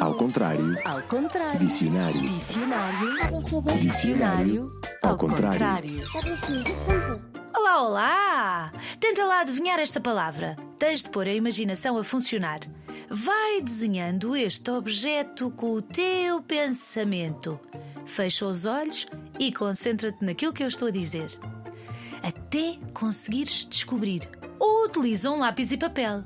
Ao contrário. Ao contrário. Dicionário. Dicionário. Dicionário. Ao contrário. Olá, olá! Tenta lá adivinhar esta palavra. Tens de pôr a imaginação a funcionar. Vai desenhando este objeto com o teu pensamento. Fecha os olhos e concentra-te naquilo que eu estou a dizer. Até conseguires descobrir. Ou utiliza um lápis e papel.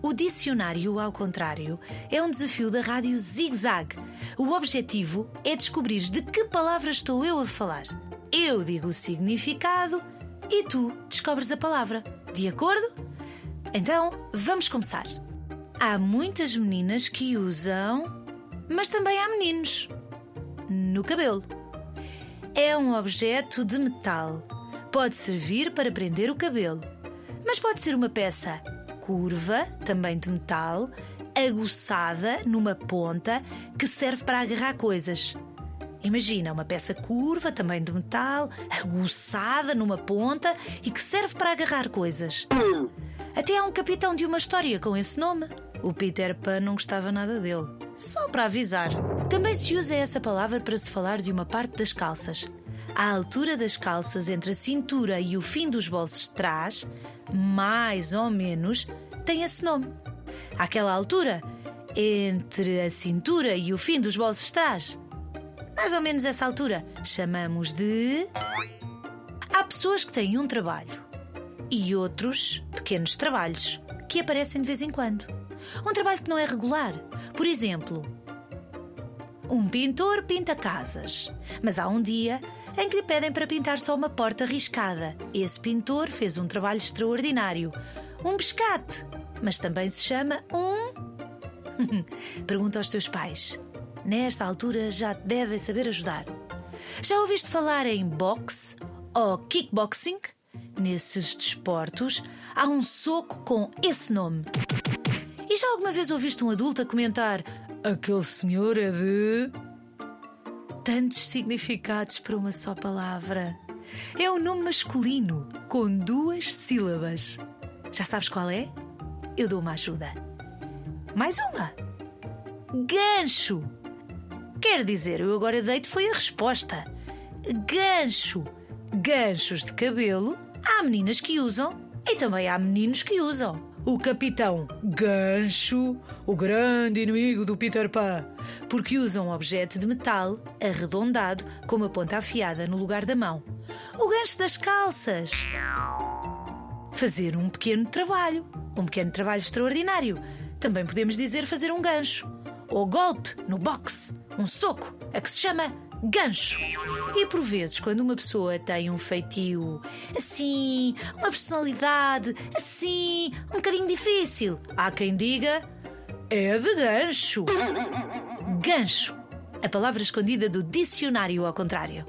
O dicionário, ao contrário, é um desafio da rádio Zig Zag. O objetivo é descobrir de que palavra estou eu a falar. Eu digo o significado e tu descobres a palavra. De acordo? Então, vamos começar. Há muitas meninas que usam, mas também há meninos. No cabelo. É um objeto de metal. Pode servir para prender o cabelo, mas pode ser uma peça curva, também de metal, aguçada numa ponta que serve para agarrar coisas. Imagina uma peça curva, também de metal, aguçada numa ponta e que serve para agarrar coisas. Até há um capitão de uma história com esse nome. O Peter Pan não gostava nada dele. Só para avisar. Também se usa essa palavra para se falar de uma parte das calças. À altura das calças, entre a cintura e o fim dos bolsos de trás, mais ou menos, tem esse nome. Àquela altura, entre a cintura e o fim dos bolsos de trás, mais ou menos essa altura, chamamos de. Há pessoas que têm um trabalho e outros pequenos trabalhos que aparecem de vez em quando. Um trabalho que não é regular. Por exemplo, um pintor pinta casas, mas há um dia em que lhe pedem para pintar só uma porta riscada. Esse pintor fez um trabalho extraordinário. Um pescate, mas também se chama um. Pergunta aos teus pais. Nesta altura já devem saber ajudar. Já ouviste falar em boxe ou kickboxing? Nesses desportos há um soco com esse nome. E já alguma vez ouviste um adulto a comentar: aquele senhor é de tantos significados para uma só palavra. É um nome masculino com duas sílabas. Já sabes qual é? Eu dou uma ajuda. Mais uma. Gancho. Quer dizer, eu agora deito foi a resposta. Gancho. Ganchos de cabelo. Há meninas que usam e também há meninos que usam o capitão Gancho, o grande inimigo do Peter Pan, porque usa um objeto de metal arredondado com uma ponta afiada no lugar da mão. O gancho das calças. Fazer um pequeno trabalho, um pequeno trabalho extraordinário. Também podemos dizer fazer um gancho. Ou golpe no boxe, um soco, a que se chama gancho. E por vezes, quando uma pessoa tem um feitio assim, uma personalidade assim, um bocadinho difícil, há quem diga é de gancho. Gancho. A palavra escondida do dicionário ao contrário.